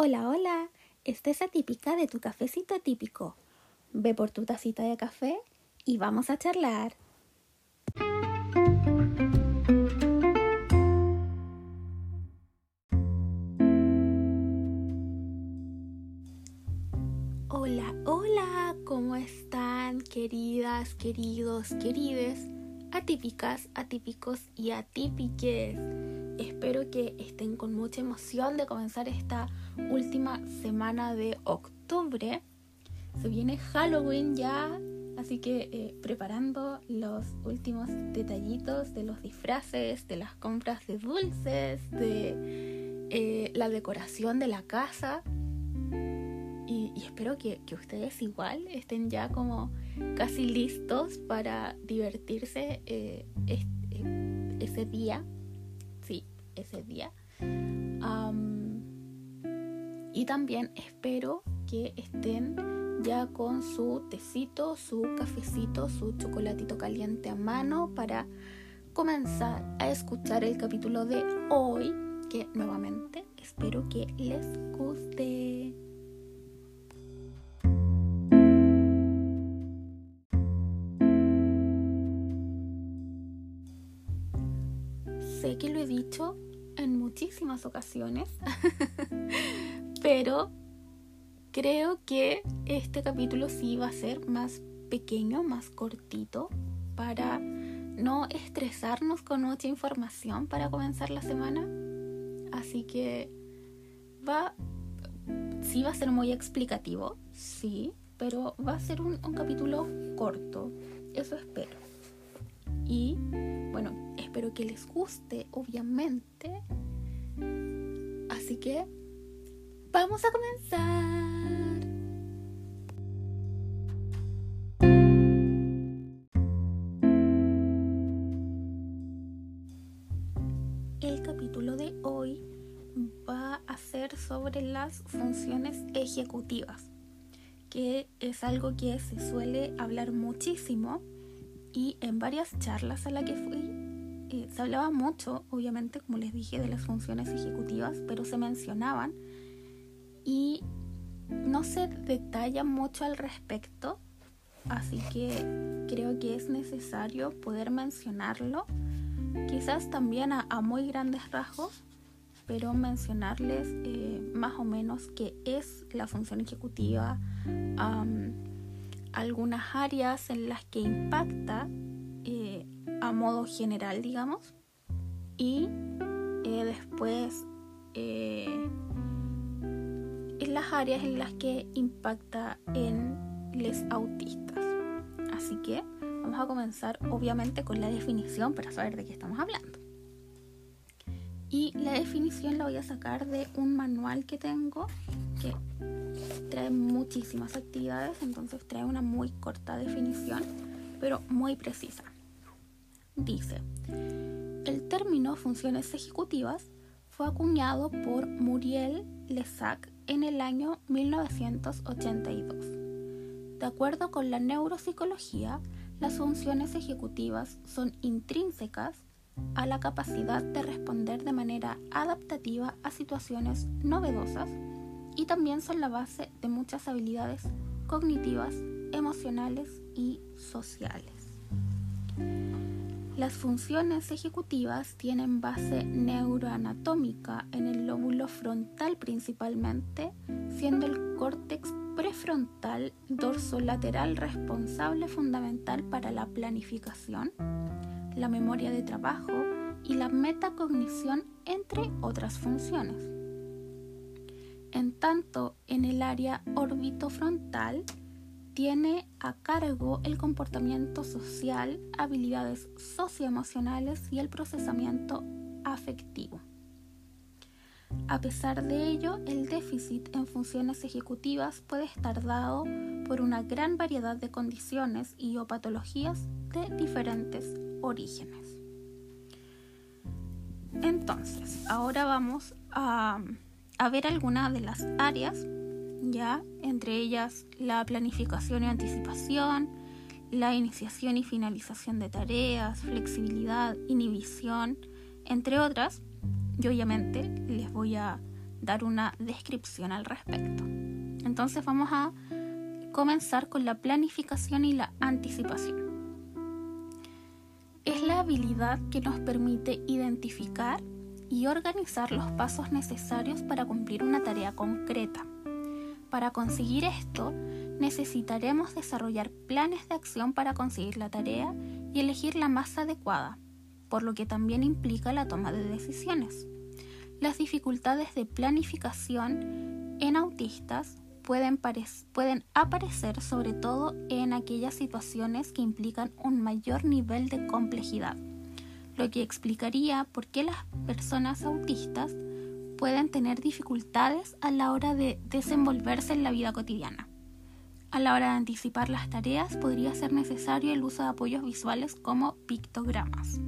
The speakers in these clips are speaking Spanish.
Hola, hola, esta es atípica de tu cafecito atípico. Ve por tu tacita de café y vamos a charlar. Hola, hola, ¿cómo están queridas, queridos, querides, atípicas, atípicos y atípiques? Espero que estén con mucha emoción de comenzar esta última semana de octubre. Se viene Halloween ya, así que eh, preparando los últimos detallitos de los disfraces, de las compras de dulces, de eh, la decoración de la casa. Y, espero que, ustedes igual estén ya como casi listos para divertirse eh, ese día ese día. Y también espero que estén ya con su tecito, su cafecito, su chocolatito caliente a mano para comenzar a escuchar el capítulo de hoy, que nuevamente espero que les guste. Sé que lo he dicho en muchísimas ocasiones, pero creo que este capítulo sí va a ser más pequeño, más cortito, para no estresarnos con mucha información para comenzar la semana. Así que va, sí va a ser muy explicativo, sí, pero va a ser un, un capítulo corto, eso espero. Y bueno, espero que les guste, obviamente. Así que vamos a comenzar. El capítulo de hoy va a ser sobre las funciones ejecutivas, que es algo que se suele hablar muchísimo y en varias charlas a las que fui eh, se hablaba mucho, obviamente, como les dije, de las funciones ejecutivas, pero se mencionaban y no se detalla mucho al respecto, así que creo que es necesario poder mencionarlo, quizás también a, muy grandes rasgos, pero mencionarles eh, más o menos qué es la función ejecutiva, algunas áreas en las que impacta eh, a modo general, digamos, y eh, después las áreas en las que impacta en los autistas. Así que vamos a comenzar obviamente con la definición para saber de qué estamos hablando. Y la definición la voy a sacar de un manual que tengo que trae muchísimas actividades, entonces trae una muy corta definición, pero muy precisa. Dice, el término funciones ejecutivas fue acuñado por Muriel Lesac en el año 1982. De acuerdo con la neuropsicología, las funciones ejecutivas son intrínsecas a la capacidad de responder de manera adaptativa a situaciones novedosas y también son la base de muchas habilidades cognitivas, emocionales y sociales. Las funciones ejecutivas tienen base neuroanatómica en el lóbulo frontal principalmente, siendo el córtex prefrontal dorsolateral responsable fundamental para la planificación, la memoria de trabajo y la metacognición, entre otras funciones. En tanto, en el área orbitofrontal tiene a cargo el comportamiento social, habilidades socioemocionales y el procesamiento afectivo. A pesar de ello, el déficit en funciones ejecutivas puede estar dado por una gran variedad de condiciones y o patologías de diferentes orígenes. Entonces, ahora vamos a a ver algunas de las áreas, ya, entre ellas la planificación y anticipación, la iniciación y finalización de tareas, flexibilidad, inhibición, entre otras. Y obviamente les voy a dar una descripción al respecto. Entonces vamos a comenzar con la planificación y la anticipación. Es la habilidad que nos permite identificar y organizar los pasos necesarios para cumplir una tarea concreta. Para conseguir esto, necesitaremos desarrollar planes de acción para conseguir la tarea y elegir la más adecuada, por lo que también implica la toma de decisiones. Las dificultades de planificación en autistas pueden, aparecer sobre todo en aquellas situaciones que implican un mayor nivel de complejidad, lo que explicaría por qué las personas autistas pueden tener dificultades a la hora de desenvolverse en la vida cotidiana. A la hora de anticipar las tareas podría ser necesario el uso de apoyos visuales como pictogramas.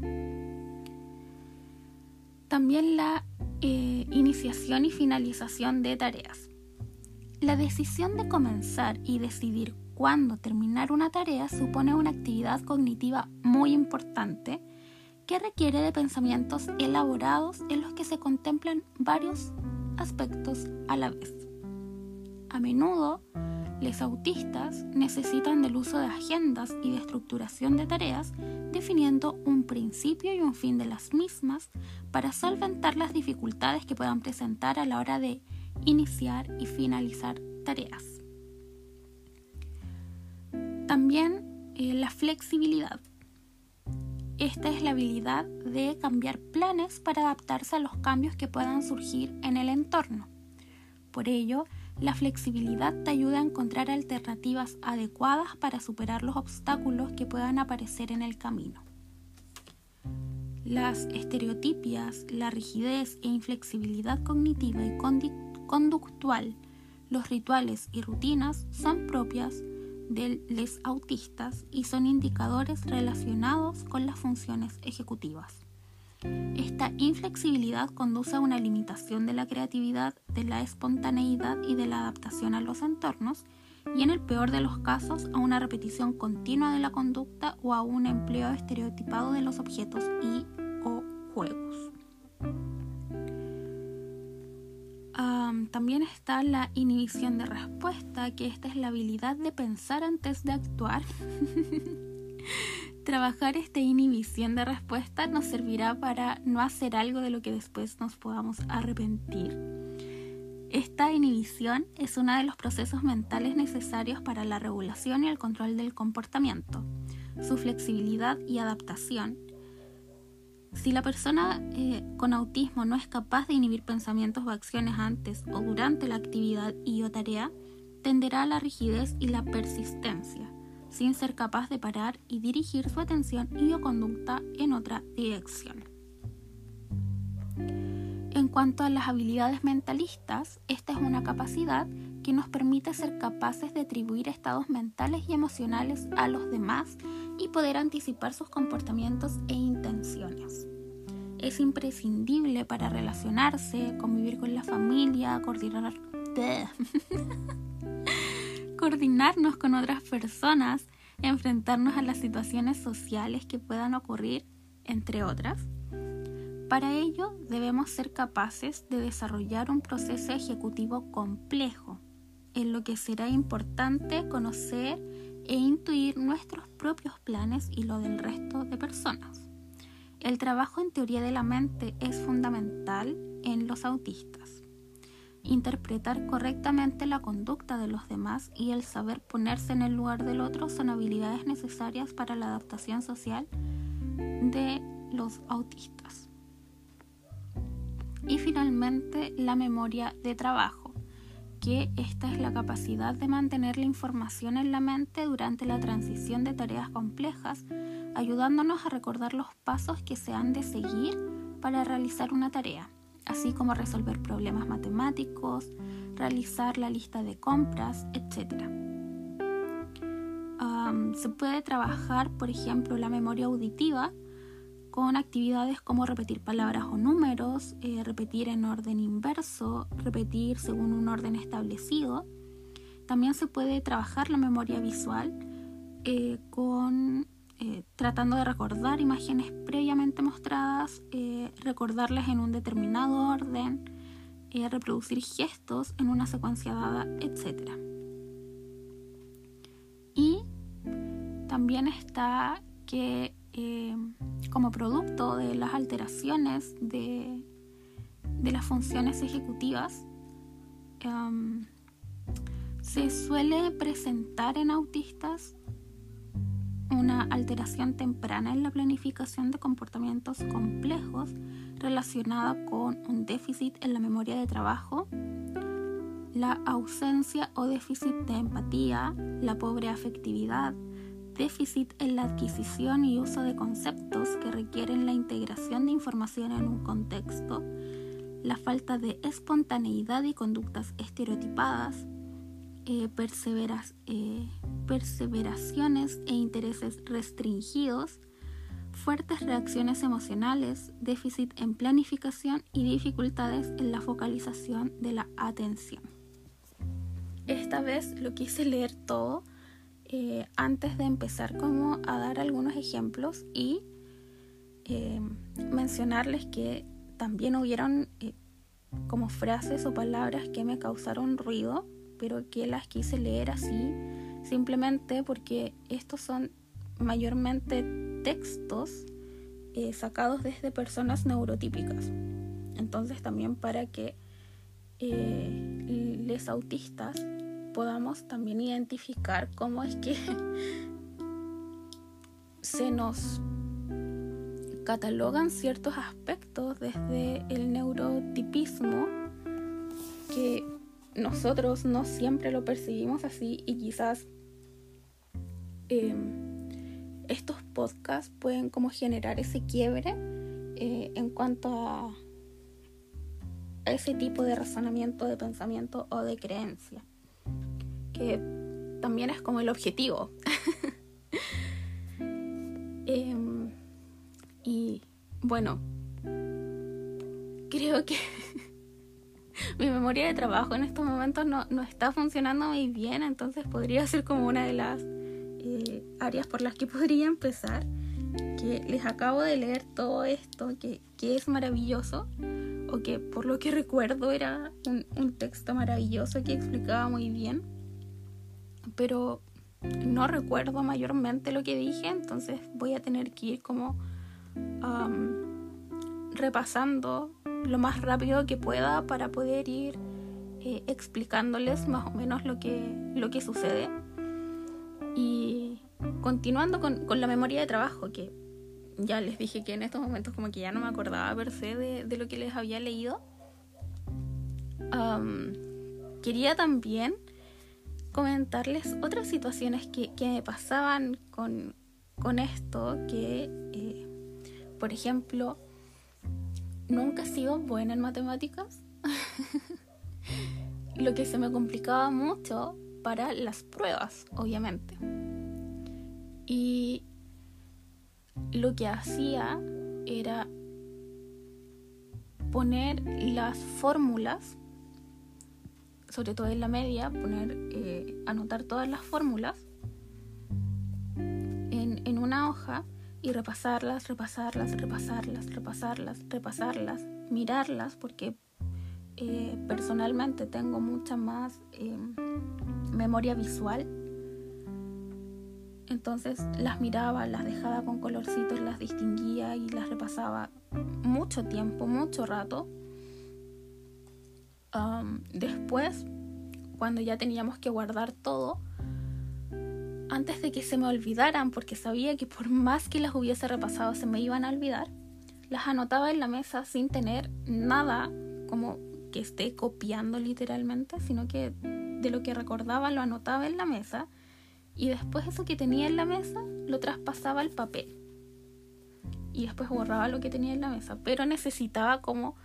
También la eh, iniciación y finalización de tareas. La decisión de comenzar y decidir cuándo terminar una tarea supone una actividad cognitiva muy importante que requiere de pensamientos elaborados en los que se contemplan varios aspectos a la vez. A menudo, los autistas necesitan del uso de agendas y de estructuración de tareas, definiendo un principio y un fin de las mismas para solventar las dificultades que puedan presentar a la hora de iniciar y finalizar tareas. También eh, la flexibilidad. Esta es la habilidad de cambiar planes para adaptarse a los cambios que puedan surgir en el entorno. Por ello, la flexibilidad te ayuda a encontrar alternativas adecuadas para superar los obstáculos que puedan aparecer en el camino. Las estereotipias, la rigidez e inflexibilidad cognitiva y conductual, los rituales y rutinas son propias de los autistas y son indicadores relacionados con las funciones ejecutivas. Esta inflexibilidad conduce a una limitación de la creatividad, de la espontaneidad y de la adaptación a los entornos, y en el peor de los casos a una repetición continua de la conducta o a un empleo estereotipado de los objetos y también está la inhibición de respuesta, que esta es la habilidad de pensar antes de actuar. Trabajar esta inhibición de respuesta nos servirá para no hacer algo de lo que después nos podamos arrepentir. Esta inhibición es uno de los procesos mentales necesarios para la regulación y el control del comportamiento. Su flexibilidad y adaptación. Si la persona eh, con autismo no es capaz de inhibir pensamientos o acciones antes o durante la actividad y o tarea, tenderá a la rigidez y la persistencia sin ser capaz de parar y dirigir su atención y o conducta en otra dirección. En cuanto a las habilidades mentalistas, esta es una capacidad que nos permite ser capaces de atribuir estados mentales y emocionales a los demás y poder anticipar sus comportamientos e intenciones. Es imprescindible para relacionarse, convivir con la familia, coordinar... coordinarnos con otras personas, enfrentarnos a las situaciones sociales que puedan ocurrir, entre otras. Para ello debemos ser capaces de desarrollar un proceso ejecutivo complejo, en lo que será importante conocer e intuir nuestros propios planes y lo del resto de personas. El trabajo en teoría de la mente es fundamental en los autistas interpretar correctamente la conducta de los demás y el saber ponerse en el lugar del otro son habilidades necesarias para la adaptación social de los autistas. Y finalmente, la memoria de trabajo, que esta es la capacidad de mantener la información en la mente durante la transición de tareas complejas, ayudándonos a recordar los pasos que se han de seguir para realizar una tarea así como resolver problemas matemáticos, realizar la lista de compras, etc. se puede trabajar, por ejemplo, la memoria auditiva con actividades como repetir palabras o números, eh, repetir en orden inverso, repetir según un orden establecido. También se puede trabajar la memoria visual eh, con eh, tratando de recordar imágenes previamente mostradas, recordarlas en un determinado orden, reproducir gestos en una secuencia dada, etc. Y también está que eh, como producto de las alteraciones de, de las funciones ejecutivas, em, se suele presentar en autistas una alteración temprana en la planificación de comportamientos complejos relacionada con un déficit en la memoria de trabajo, la ausencia o déficit de empatía, la pobre afectividad, déficit en la adquisición y uso de conceptos que requieren la integración de información en un contexto, la falta de espontaneidad y conductas estereotipadas, eh, eh, perseveraciones e intereses restringidos, fuertes reacciones emocionales, déficit en planificación y dificultades en la focalización de la atención. Esta vez lo quise leer todo eh, antes de empezar como a dar algunos ejemplos y mencionarles que también hubieron como frases o palabras que me causaron ruido pero que las quise leer así simplemente porque estos son mayormente textos eh, sacados desde personas neurotípicas. Entonces también para que eh, les autistas podamos también identificar cómo es que se nos catalogan ciertos aspectos desde el neurotipismo que nosotros no siempre lo percibimos así y quizás em, estos podcasts pueden como generar ese quiebre eh, en cuanto a, ese tipo de razonamiento, de pensamiento o de creencia, que también es como el objetivo. Em, y bueno, creo que mi memoria de trabajo en estos momentos no, está funcionando muy bien, entonces podría ser como una de las eh, áreas por las que podría empezar. Que les acabo de leer todo esto, que, es maravilloso, o que por lo que recuerdo era un, texto maravilloso que explicaba muy bien, pero no recuerdo mayormente lo que dije, entonces voy a tener que ir como repasando lo más rápido que pueda para poder ir eh, explicándoles más o menos lo que, lo que sucede. Y continuando con, la memoria de trabajo, que ya les dije que en estos momentos como que ya no me acordaba per se de, lo que les había leído. quería también comentarles otras situaciones que, me pasaban con, esto, que, eh, por ejemplo, nunca he sido buena en matemáticas. Lo que se me complicaba mucho para las pruebas, obviamente. Y lo que hacía era poner las fórmulas, sobre todo en la media, poner, eh, anotar todas las fórmulas en, en una hoja y repasarlas, repasarlas, repasarlas, repasarlas, repasarlas, mirarlas, porque eh, personalmente tengo mucha más em, memoria visual. Entonces las miraba, las dejaba con colorcitos, las distinguía y las repasaba mucho tiempo, mucho rato. Después, cuando ya teníamos que guardar todo, antes de que se me olvidaran, porque sabía que por más que las hubiese repasado se me iban a olvidar, las anotaba en la mesa sin tener nada como que esté copiando literalmente, sino que de lo que recordaba lo anotaba en la mesa y después eso que tenía en la mesa lo traspasaba al papel y después borraba lo que tenía en la mesa, pero necesitaba como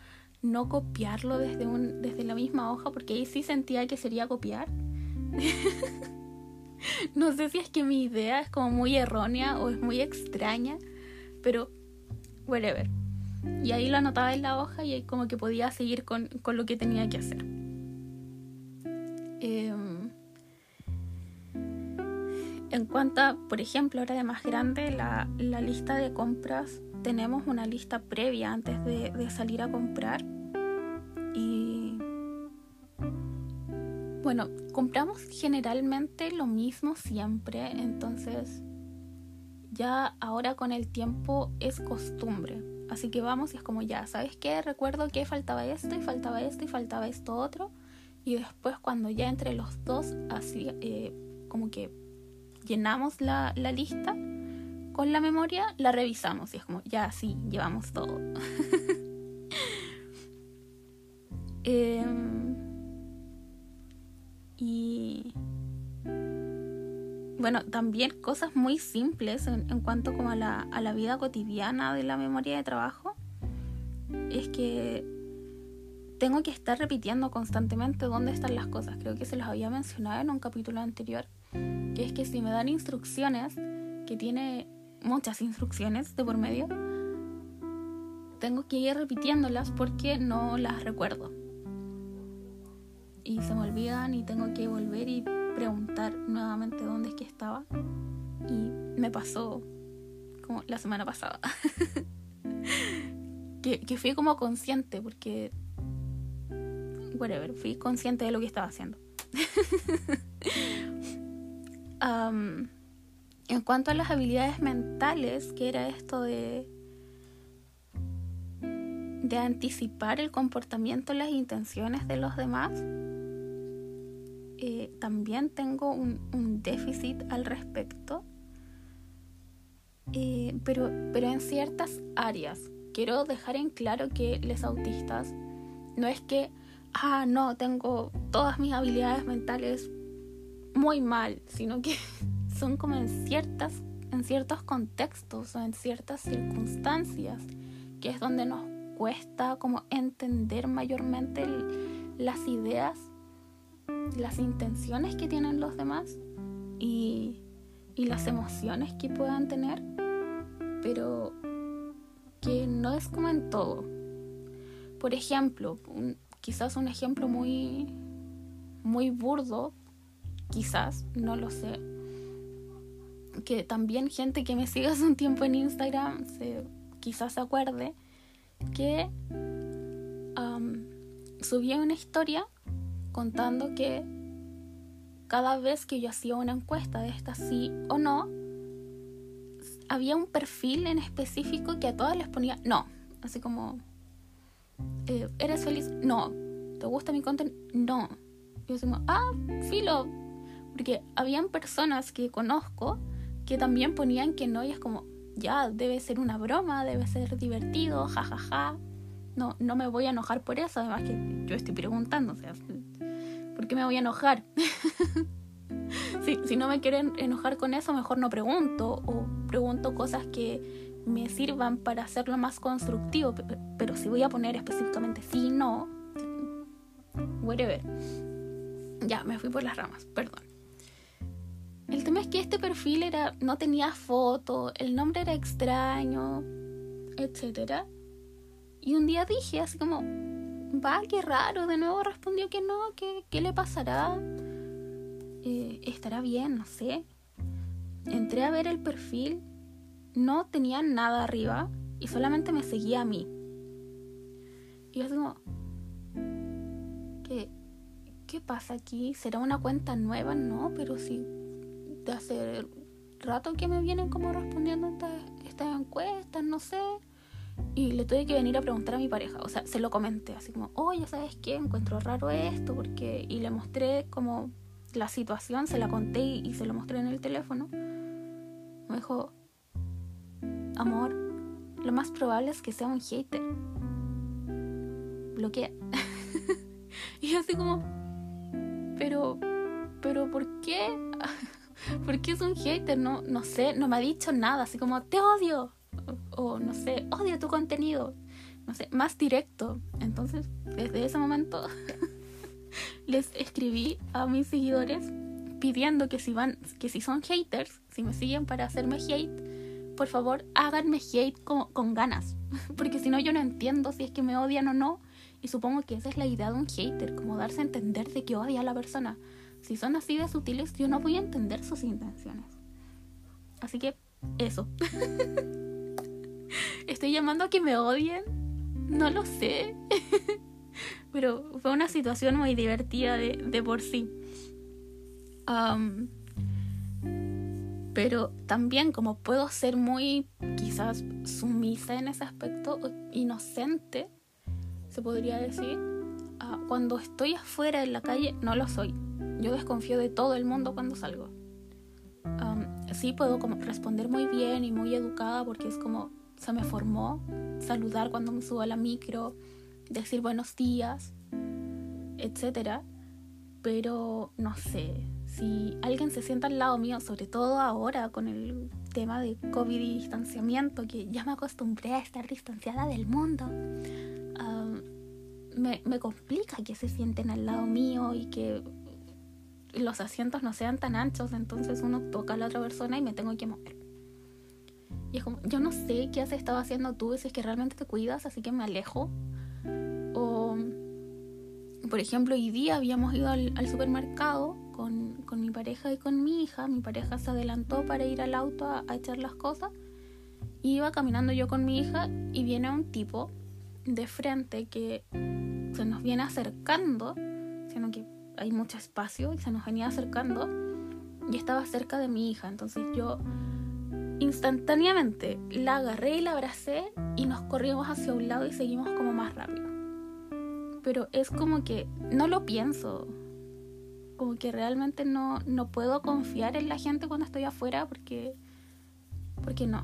no copiarlo desde, un, desde la misma hoja porque ahí sí sentía que sería copiar. no sé si es que mi idea es como muy errónea o es muy extraña, pero whatever. Y ahí lo anotaba en la hoja y ahí como que podía seguir con, lo que tenía que hacer. Em, en cuanto a, por ejemplo, ahora de más grande, la, lista de compras, tenemos una lista previa antes de salir a comprar. Bueno, compramos generalmente lo mismo siempre, entonces ya ahora con el tiempo es costumbre. Así que vamos y es como ya, ¿sabes qué? Recuerdo que faltaba esto y faltaba esto y faltaba esto otro. Y después cuando ya entre los dos así eh, como que llenamos la, la lista con la memoria, la revisamos y es como ya sí, llevamos todo. eh, y bueno, también cosas muy simples en, cuanto como a la, a la vida cotidiana de la memoria de trabajo. Es que tengo que estar repitiendo constantemente dónde están las cosas. Creo que se los había mencionado en un capítulo anterior. Que es que si me dan instrucciones, que tiene muchas instrucciones de por medio, tengo que ir repitiéndolas porque no las recuerdo y se me olvidan y tengo que volver y preguntar nuevamente dónde es que estaba. Y me pasó como la semana pasada. que, que fui como consciente porque... Whatever, fui consciente de lo que estaba haciendo. en cuanto a las habilidades mentales, que era esto de de anticipar el comportamiento las intenciones de los demás, eh, también tengo un, déficit al respecto, eh, pero, pero en ciertas áreas. Quiero dejar en claro que los autistas no es que, ah, no, tengo todas mis habilidades mentales muy mal, sino que son como en ciertas en ciertos contextos o en ciertas circunstancias, que es donde nos cuesta como entender mayormente las ideas las intenciones que tienen los demás y, las emociones que puedan tener, pero que no es como en todo. Por ejemplo, quizás un ejemplo muy, muy burdo, quizás, no lo sé, que también gente que me siga hace un tiempo en Instagram se, quizás se acuerde que subí una historia contando que cada vez que yo hacía una encuesta de esta sí o no, había un perfil en específico que a todas les ponía no, así como, eh, ¿eres feliz? No, ¿te gusta mi contenido? No. Y yo decimos, ah, filo, porque habían personas que conozco que también ponían que no y es como, ya, debe ser una broma, debe ser divertido, jajaja. Ja, ja. No, no me voy a enojar por eso, además que yo estoy preguntando, o sea, ¿por qué me voy a enojar? si, si no me quieren enojar con eso, mejor no pregunto o pregunto cosas que me sirvan para hacerlo más constructivo, pero si voy a poner específicamente sí, no, whatever. Ya, me fui por las ramas, perdón. El tema es que este perfil era no tenía foto, el nombre era extraño, etc. Y un día dije así como, va, qué raro, de nuevo respondió que no, que qué le pasará, eh, estará bien, no sé. Entré a ver el perfil, no tenía nada arriba y solamente me seguía a mí. Y yo digo, ¿qué, ¿qué pasa aquí? ¿Será una cuenta nueva? No, pero sí, de hace rato que me vienen como respondiendo estas, estas encuestas, no sé. Y le tuve que venir a preguntar a mi pareja, o sea, se lo comenté, así como, oye, ¿sabes qué? Encuentro raro esto, porque... Y le mostré como la situación, se la conté y, se lo mostré en el teléfono. Me dijo, amor, lo más probable es que sea un hater. Bloquea. y así como, pero, pero, ¿por qué? ¿Por qué es un hater? No, no sé, no me ha dicho nada, así como, te odio o, no sé, odio tu contenido, no sé, más directo. Entonces, desde ese momento les escribí a mis seguidores pidiendo que si van, que si son haters, si me siguen para hacerme hate, por favor háganme hate con, con ganas, porque si no yo no entiendo si es que me odian o no, y supongo que esa es la idea de un hater, como darse a entender de que odia a la persona. Si son así de sutiles, yo no voy a entender sus intenciones. Así que eso. ¿Estoy llamando a que me odien? No lo sé. pero fue una situación muy divertida de, por sí. pero también como puedo ser muy quizás sumisa en ese aspecto, inocente, se podría decir, ah, cuando estoy afuera en la calle no lo soy. Yo desconfío de todo el mundo cuando salgo. sí puedo como responder muy bien y muy educada porque es como se me formó saludar cuando me subo a la micro, decir buenos días, etcétera. Pero no sé, si alguien se sienta al lado mío, sobre todo ahora con el tema de COVID y distanciamiento, que ya me acostumbré a estar distanciada del mundo, me, me complica que se sienten al lado mío y que los asientos no sean tan anchos, entonces uno toca a la otra persona y me tengo que mover. Y es como, yo no sé qué has estado haciendo tú, si es que realmente te cuidas, así que me alejo. O, por ejemplo, hoy día habíamos ido al, supermercado con, con, mi pareja y con mi hija. Mi pareja se adelantó para ir al auto a, echar las cosas. iba caminando yo con mi hija y viene un tipo de frente que se nos viene acercando, sino que hay mucho espacio y se nos venía acercando y estaba cerca de mi hija. Entonces yo instantáneamente la agarré y la abracé y nos corrimos hacia un lado y seguimos como más rápido. Pero es como que no lo pienso. Como que realmente no, no puedo confiar en la gente cuando estoy afuera porque, porque no.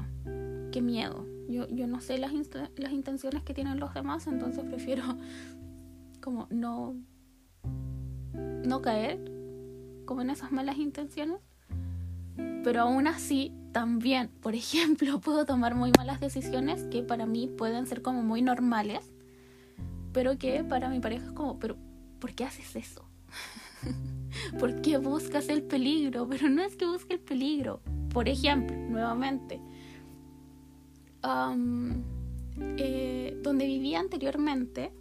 Qué miedo. Yo, yo no sé las, las intenciones que tienen los demás, entonces prefiero como no, no caer como en esas malas intenciones. Pero aún así, también, por ejemplo, puedo tomar muy malas decisiones que para mí pueden ser como muy normales, pero que para mi pareja es como, pero ¿por qué haces eso? ¿Por qué buscas el peligro? Pero no es que busque el peligro. Por ejemplo, nuevamente, eh, donde vivía anteriormente,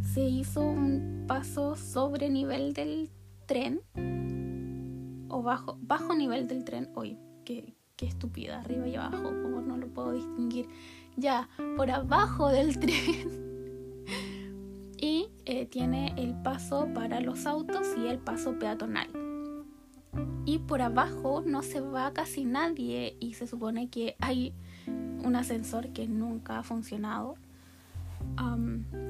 se hizo un paso sobre nivel del tren o bajo, bajo nivel del tren hoy. Qué, qué estúpida, arriba y abajo, como no lo puedo distinguir. Ya, por abajo del tren. y eh, tiene el paso para los autos y el paso peatonal. Y por abajo no se va casi nadie y se supone que hay un ascensor que nunca ha funcionado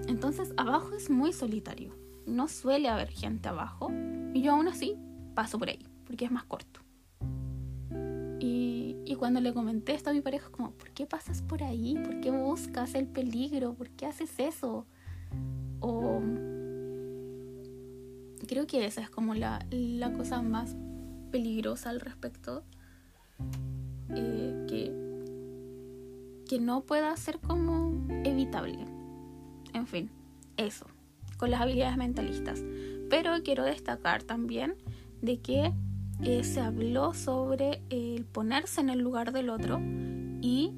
entonces abajo es muy solitario. No suele haber gente abajo. Y yo aún así paso por ahí, porque es más corto. Y, y cuando le comenté esto a mi pareja, como, ¿por qué pasas por ahí? ¿Por qué buscas el peligro? ¿Por qué haces eso? O creo que esa es como la, la cosa más peligrosa al respecto. Eh, que, que no pueda ser como evitable. En fin, eso, con las habilidades mentalistas. Pero quiero destacar también de que eh, se habló sobre el ponerse en el lugar del otro y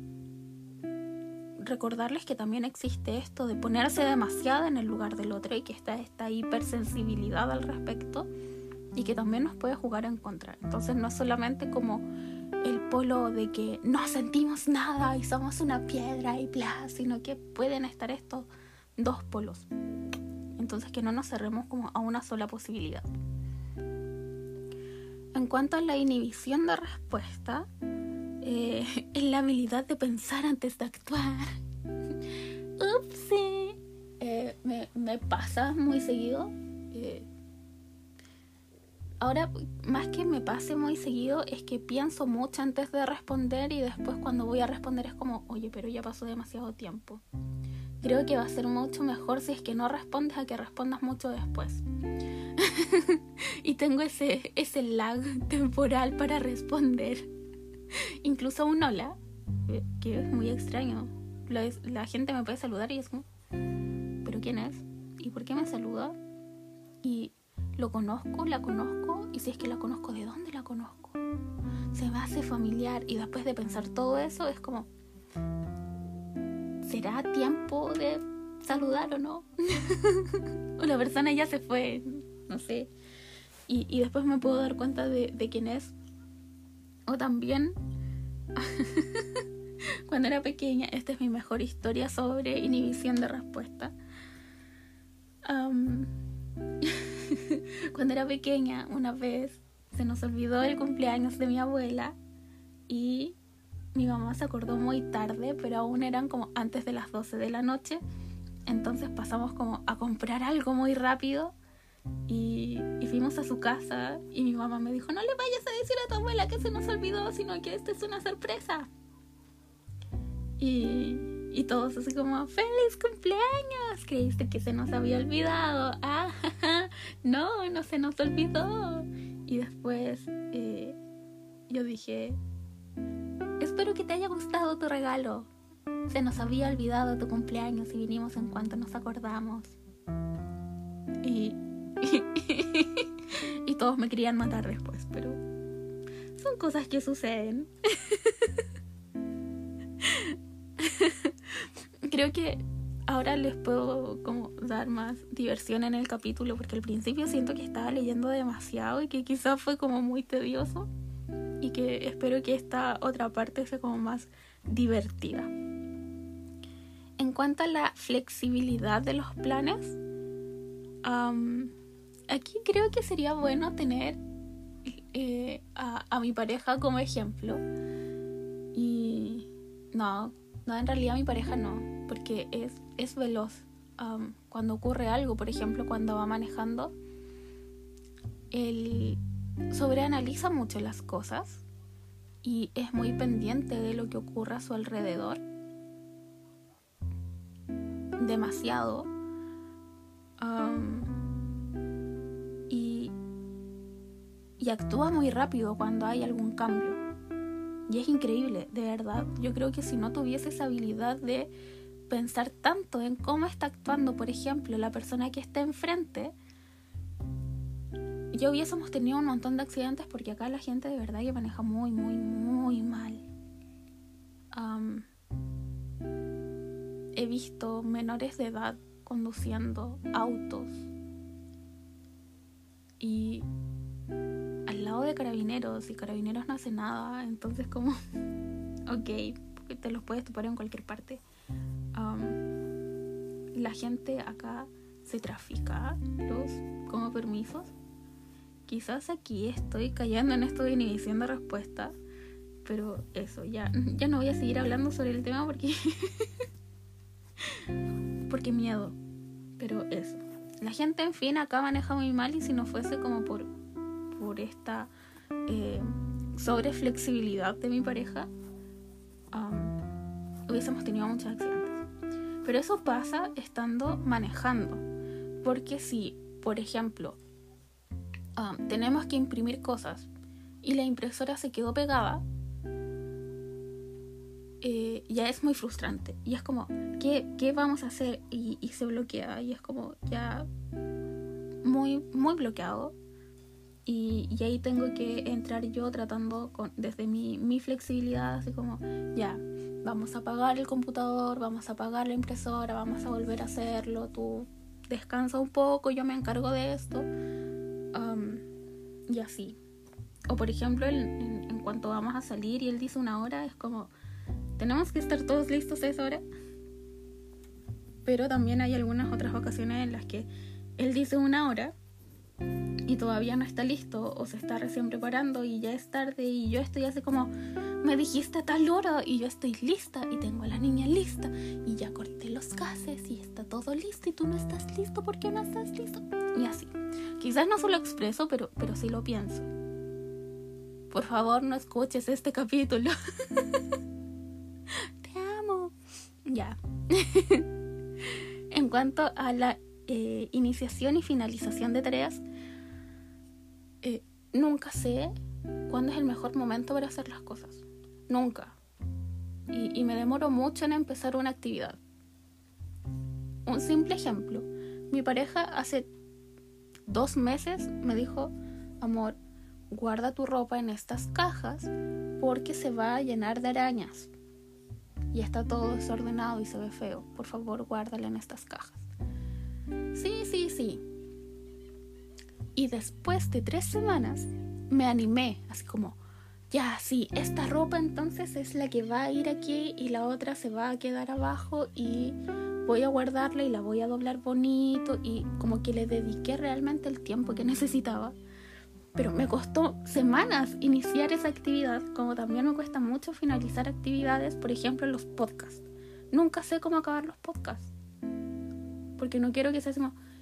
recordarles que también existe esto de ponerse demasiado en el lugar del otro y que está esta hipersensibilidad al respecto y que también nos puede jugar en contra. Entonces no es solamente como el polo de que no sentimos nada y somos una piedra y bla, sino que pueden estar estos dos polos. Entonces que no nos cerremos como a una sola posibilidad. En cuanto a la inhibición de respuesta, eh, es la habilidad de pensar antes de actuar. Ups, eh, me, pasa muy seguido. Eh, ahora, más que me pase muy seguido, es que pienso mucho antes de responder y después cuando voy a responder es como, oye, pero ya pasó demasiado tiempo creo que va a ser mucho mejor si es que no respondes a que respondas mucho después. y tengo ese, ese lag temporal para responder. Incluso un hola, que es muy extraño. La, la gente me puede saludar y es como, ¿pero quién es? ¿Y por qué me saluda? Y lo conozco, la conozco, y si es que la conozco, ¿de dónde la conozco? Se me hace familiar y después de pensar todo eso es como, ¿será tiempo de saludar o no? o la persona ya se fue, no sé. Y, después me puedo dar cuenta de, quién es. O también, cuando era pequeña, esta es mi mejor historia sobre inhibición de respuesta. cuando era pequeña, una vez se nos olvidó el cumpleaños de mi abuela y mi mamá se acordó muy tarde, pero aún eran como antes de las 12 de la noche. Entonces pasamos como a comprar algo muy rápido y, fuimos a su casa y mi mamá me dijo, no le vayas a decir a tu abuela que se nos olvidó, sino que esta es una sorpresa. Y, y todos así como, feliz cumpleaños, creíste que se nos había olvidado. Ah, no, no se nos olvidó. Y después eh, yo dije, espero que te haya gustado tu regalo. Se nos había olvidado tu cumpleaños y vinimos en cuanto nos acordamos. Y, y, todos me querían matar después, pero son cosas que suceden. Creo que ahora les puedo como dar más diversión en el capítulo porque al principio siento que estaba leyendo demasiado y que quizás fue como muy tedioso y que espero que esta otra parte sea como más divertida. En cuanto a la flexibilidad de los planes, aquí creo que sería bueno tener eh, a, mi pareja como ejemplo. Y no, no, en realidad mi pareja no, porque es, es veloz. cuando ocurre algo, por ejemplo, cuando va manejando, él sobreanaliza mucho las cosas y es muy pendiente de lo que ocurre a su alrededor. Demasiado. y, y actúa muy rápido cuando hay algún cambio. Y es increíble, de verdad. Yo creo que si no tuviese esa habilidad de pensar tanto en cómo está actuando, por ejemplo, la persona que está enfrente, ya hubiésemos tenido un montón de accidentes porque acá la gente de verdad que maneja muy, muy, muy mal. he visto menores de edad conduciendo autos y lado de carabineros y carabineros no hace nada, entonces como, ok, te los puedes topar en cualquier parte. la gente acá se trafica los como permisos. Quizás aquí estoy cayendo en esto de inhibición de respuesta, pero eso, ya, ya no voy a seguir hablando sobre el tema porque... porque miedo. Pero eso. La gente, en fin, acá maneja muy mal y si no fuese como por por esta eh, sobre de mi pareja, hubiésemos tenido muchos accidentes. Pero eso pasa estando manejando. Porque si, por ejemplo, tenemos que imprimir cosas y la impresora se quedó pegada, eh, ya es muy frustrante. Y es como, ¿qué, qué vamos a hacer? Y, y, se bloquea. Y es como, ya muy, muy bloqueado. Y, ahí tengo que entrar yo tratando con, desde mi, mi flexibilidad, así como, ya, vamos a apagar el computador, vamos a apagar la impresora, vamos a volver a hacerlo, tú descansa un poco, yo me encargo de esto. Y así. O por ejemplo, en, en, cuanto vamos a salir y él dice una hora, es como, tenemos que estar todos listos a esa hora. Pero también hay algunas otras ocasiones en las que él dice una hora y todavía no está listo o se está recién preparando y ya es tarde y yo estoy así como, me dijiste tal hora y yo estoy lista y tengo a la niña lista y ya corté los gases y está todo listo y tú no estás listo porque no estás listo. Y así. Quizás no solo expreso, pero, pero sí lo pienso. Por favor, no escuches este capítulo. Te amo. Ya. en cuanto a la eh, iniciación y finalización de tareas, eh, nunca sé cuándo es el mejor momento para hacer las cosas. Nunca. Y, me demoro mucho en empezar una actividad. Un simple ejemplo. Mi pareja hace dos meses me dijo, amor, guarda tu ropa en estas cajas porque se va a llenar de arañas. Y está todo desordenado y se ve feo. Por favor, guárdala en estas cajas. Sí, sí, sí. Y después de tres semanas me animé, así como, ya, sí, esta ropa entonces es la que va a ir aquí y la otra se va a quedar abajo y voy a guardarla y la voy a doblar bonito y como que le dediqué realmente el tiempo que necesitaba. Pero me costó semanas iniciar esa actividad, como también me cuesta mucho finalizar actividades, por ejemplo, los podcasts. Nunca sé cómo acabar los podcasts. Porque no quiero que se.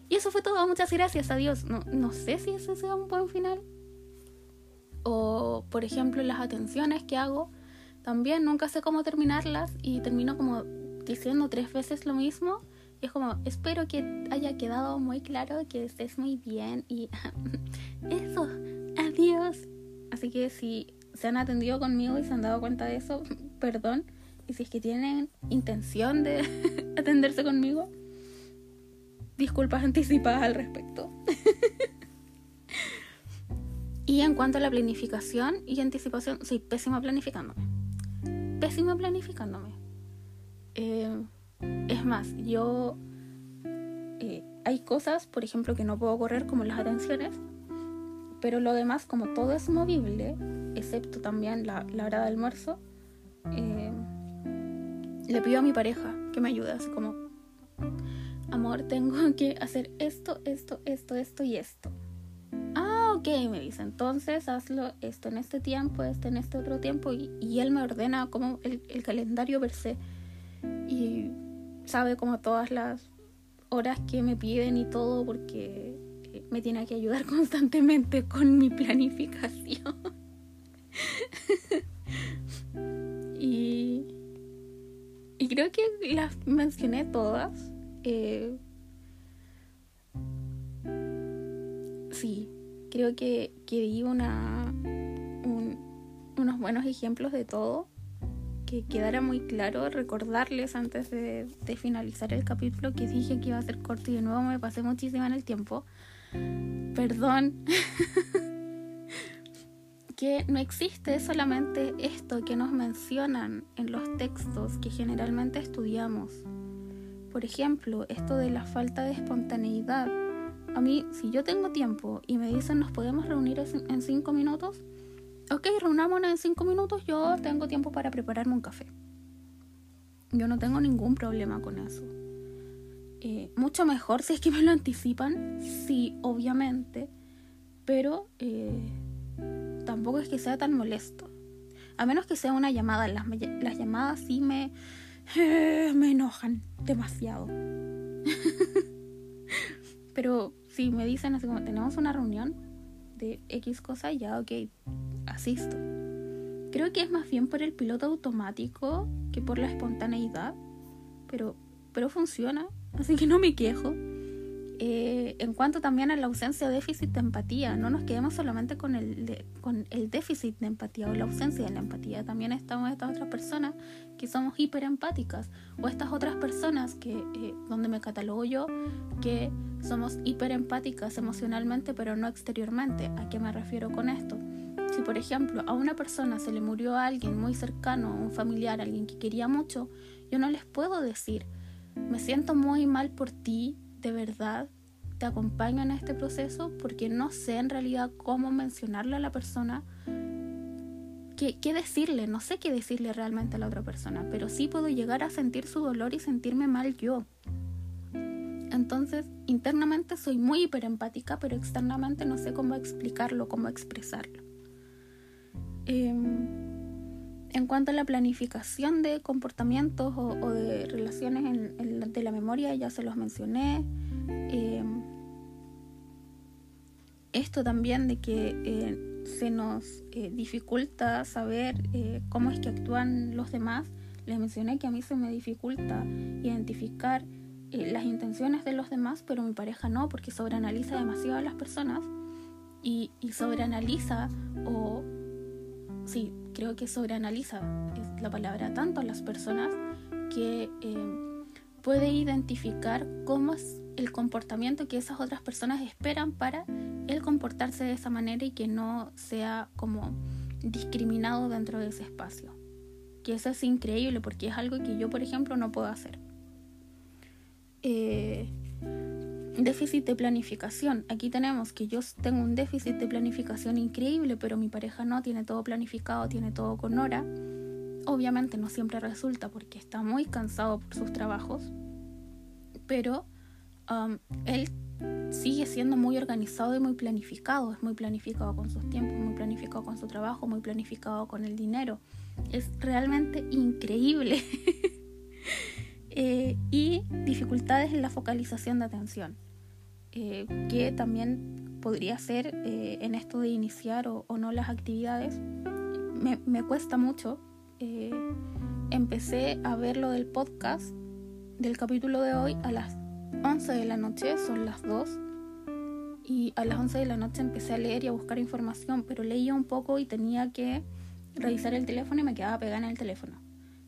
Y eso fue todo, muchas gracias, adiós. No, no sé si ese sea un buen final. O, por ejemplo, las atenciones que hago, también nunca sé cómo terminarlas y termino como diciendo tres veces lo mismo. Y es como, espero que haya quedado muy claro, que estés muy bien y eso, adiós. Así que si se han atendido conmigo y se han dado cuenta de eso, perdón. Y si es que tienen intención de atenderse conmigo, disculpas anticipadas al respecto. y en cuanto a la planificación y anticipación, soy pésima planificándome. Pésima planificándome. Eh, es más, yo... Eh, hay cosas, por ejemplo, que no puedo correr como las atenciones, pero lo demás, como todo es movible, excepto también la, hora de almuerzo, eh, le pido a mi pareja que me ayude, así como, amor, tengo que hacer esto, esto, esto, esto y esto. Ah, ok, me dice, entonces hazlo esto en este tiempo, esto en este otro tiempo, y, y él me ordena como el, el calendario per se y sabe como todas las horas que me piden y todo porque eh, me tiene que ayudar constantemente con mi planificación. y, y creo que las mencioné todas. Eh, sí, creo que, que di una, unos buenos ejemplos de todo que quedara muy claro, recordarles antes de, finalizar el capítulo que dije que iba a ser corto y de nuevo me pasé muchísimo en el tiempo. Perdón. que no existe solamente esto que nos mencionan en los textos que generalmente estudiamos. Por ejemplo, esto de la falta de espontaneidad. A mí, si yo tengo tiempo y me dicen nos podemos reunir en cinco minutos, ok, reunámonos en cinco minutos, yo tengo tiempo para prepararme un café. Yo no tengo ningún problema con eso. Eh, mucho mejor si es que me lo anticipan, sí, obviamente, pero eh, tampoco es que sea tan molesto. A menos que sea una llamada, las, las llamadas sí me, me enojan demasiado. pero si me dicen así como tenemos una reunión de X cosa, ya ok, asisto. Creo que es más bien por el piloto automático que por la espontaneidad, pero, pero funciona, así que no me quejo. Eh, en cuanto también a la ausencia de déficit de empatía, no nos quedemos solamente con el, con el déficit de empatía o la ausencia de la empatía, también estamos estas otras personas que somos hiperempáticas o estas otras personas que, eh, donde me catalogo yo, que somos hiperempáticas emocionalmente pero no exteriormente. ¿A qué me refiero con esto? Si por ejemplo a una persona se le murió a alguien muy cercano, un familiar, alguien que quería mucho, yo no les puedo decir, me siento muy mal por ti, de verdad, te acompaño en este proceso porque no sé en realidad cómo mencionarle a la persona, qué, qué decirle, no sé qué decirle realmente a la otra persona, pero sí puedo llegar a sentir su dolor y sentirme mal yo. Entonces, internamente soy muy hiperempática, pero externamente no sé cómo explicarlo, cómo expresarlo. Em, en cuanto a la planificación de comportamientos o, de relaciones de la memoria, ya se los mencioné. Em, esto también de que eh, se nos eh, dificulta saber eh, cómo es que actúan los demás. Les mencioné que a mí se me dificulta identificar las intenciones de los demás, pero mi pareja no, porque sobreanaliza demasiado a las personas y, y sobreanaliza o sí, creo que sobreanaliza la palabra tanto a las personas que eh, puede identificar cómo es el comportamiento que esas otras personas esperan para él comportarse de esa manera y que no sea como discriminado dentro de ese espacio. Que eso es increíble porque es algo que yo, por ejemplo, no puedo hacer. Eh, déficit de planificación. Aquí tenemos que yo tengo un déficit de planificación increíble, pero mi pareja no, tiene todo planificado, tiene todo con hora. Obviamente no siempre resulta porque está muy cansado por sus trabajos. pero um, él sigue siendo muy organizado y muy planificado. Es muy planificado con sus tiempos, muy planificado con su trabajo, muy planificado con el dinero. Es realmente increíble. Eh, y dificultades en la focalización de atención, eh, que también podría ser eh, en esto de iniciar o, no las actividades. Me, me cuesta mucho. empecé a ver lo del podcast del capítulo de hoy a las 11 de la noche, son las 2. Y a las 11 de la noche empecé a leer y a buscar información, pero leía un poco y tenía que revisar el teléfono y me quedaba pegada en el teléfono.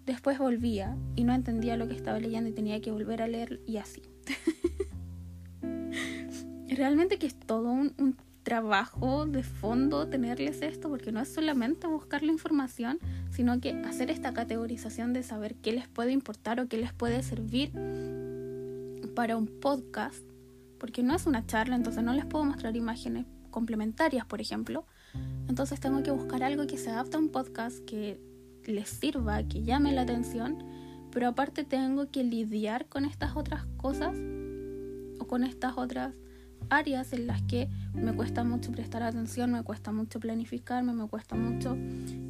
Después volvía y no entendía lo que estaba leyendo y tenía que volver a leer y así. Realmente que es todo un, trabajo de fondo tenerles esto, porque no es solamente buscar la información, sino que hacer esta categorización de saber qué les puede importar o qué les puede servir para un podcast, porque no es una charla, entonces no les puedo mostrar imágenes complementarias, por ejemplo. Entonces tengo que buscar algo que se adapte a un podcast, que les sirva, que llame la atención, pero aparte tengo que lidiar con estas otras cosas o con estas otras áreas en las que me cuesta mucho prestar atención, me cuesta mucho planificarme, me cuesta mucho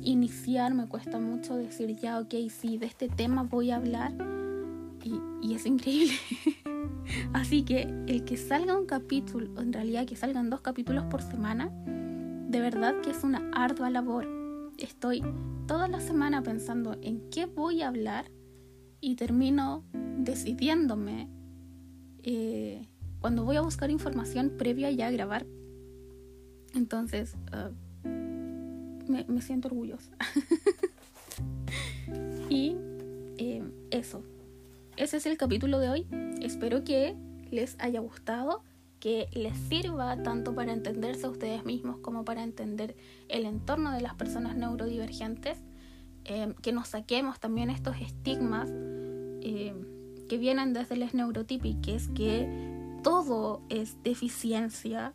iniciar, me cuesta mucho decir ya, ok, sí, de este tema voy a hablar y, y es increíble. Así que el que salga un capítulo, en realidad que salgan dos capítulos por semana, de verdad que es una ardua labor. Estoy toda la semana pensando en qué voy a hablar y termino decidiéndome eh, cuando voy a buscar información previa ya a grabar. Entonces, ah, me, siento orgullosa. y eh, eso, ese es el capítulo de hoy. Espero que les haya gustado, que les sirva tanto para entenderse a ustedes mismos como para entender el entorno de las personas neurodivergentes, eh, que nos saquemos también estos estigmas eh, que vienen desde las neurotípicas, que todo es deficiencia,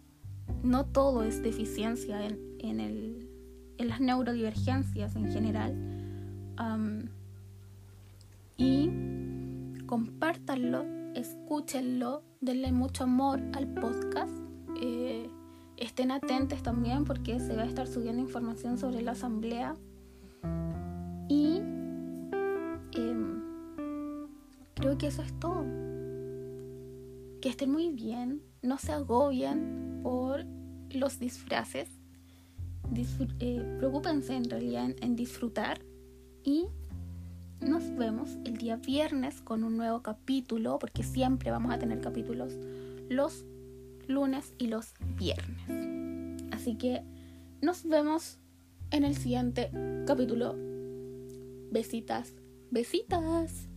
no todo es deficiencia en, en, el, en las neurodivergencias en general. y compártanlo, escúchenlo, denle mucho amor al podcast. Eh, estén atentos también porque se va a estar subiendo información sobre la asamblea. Y em, creo que eso es todo. Que estén muy bien, no se agobien por los disfraces. Eh, preocúpense en realidad en disfrutar y nos vemos el día viernes con un nuevo capítulo, porque siempre vamos a tener capítulos los lunes y los viernes. Así que nos vemos en el siguiente capítulo. Besitas, besitas.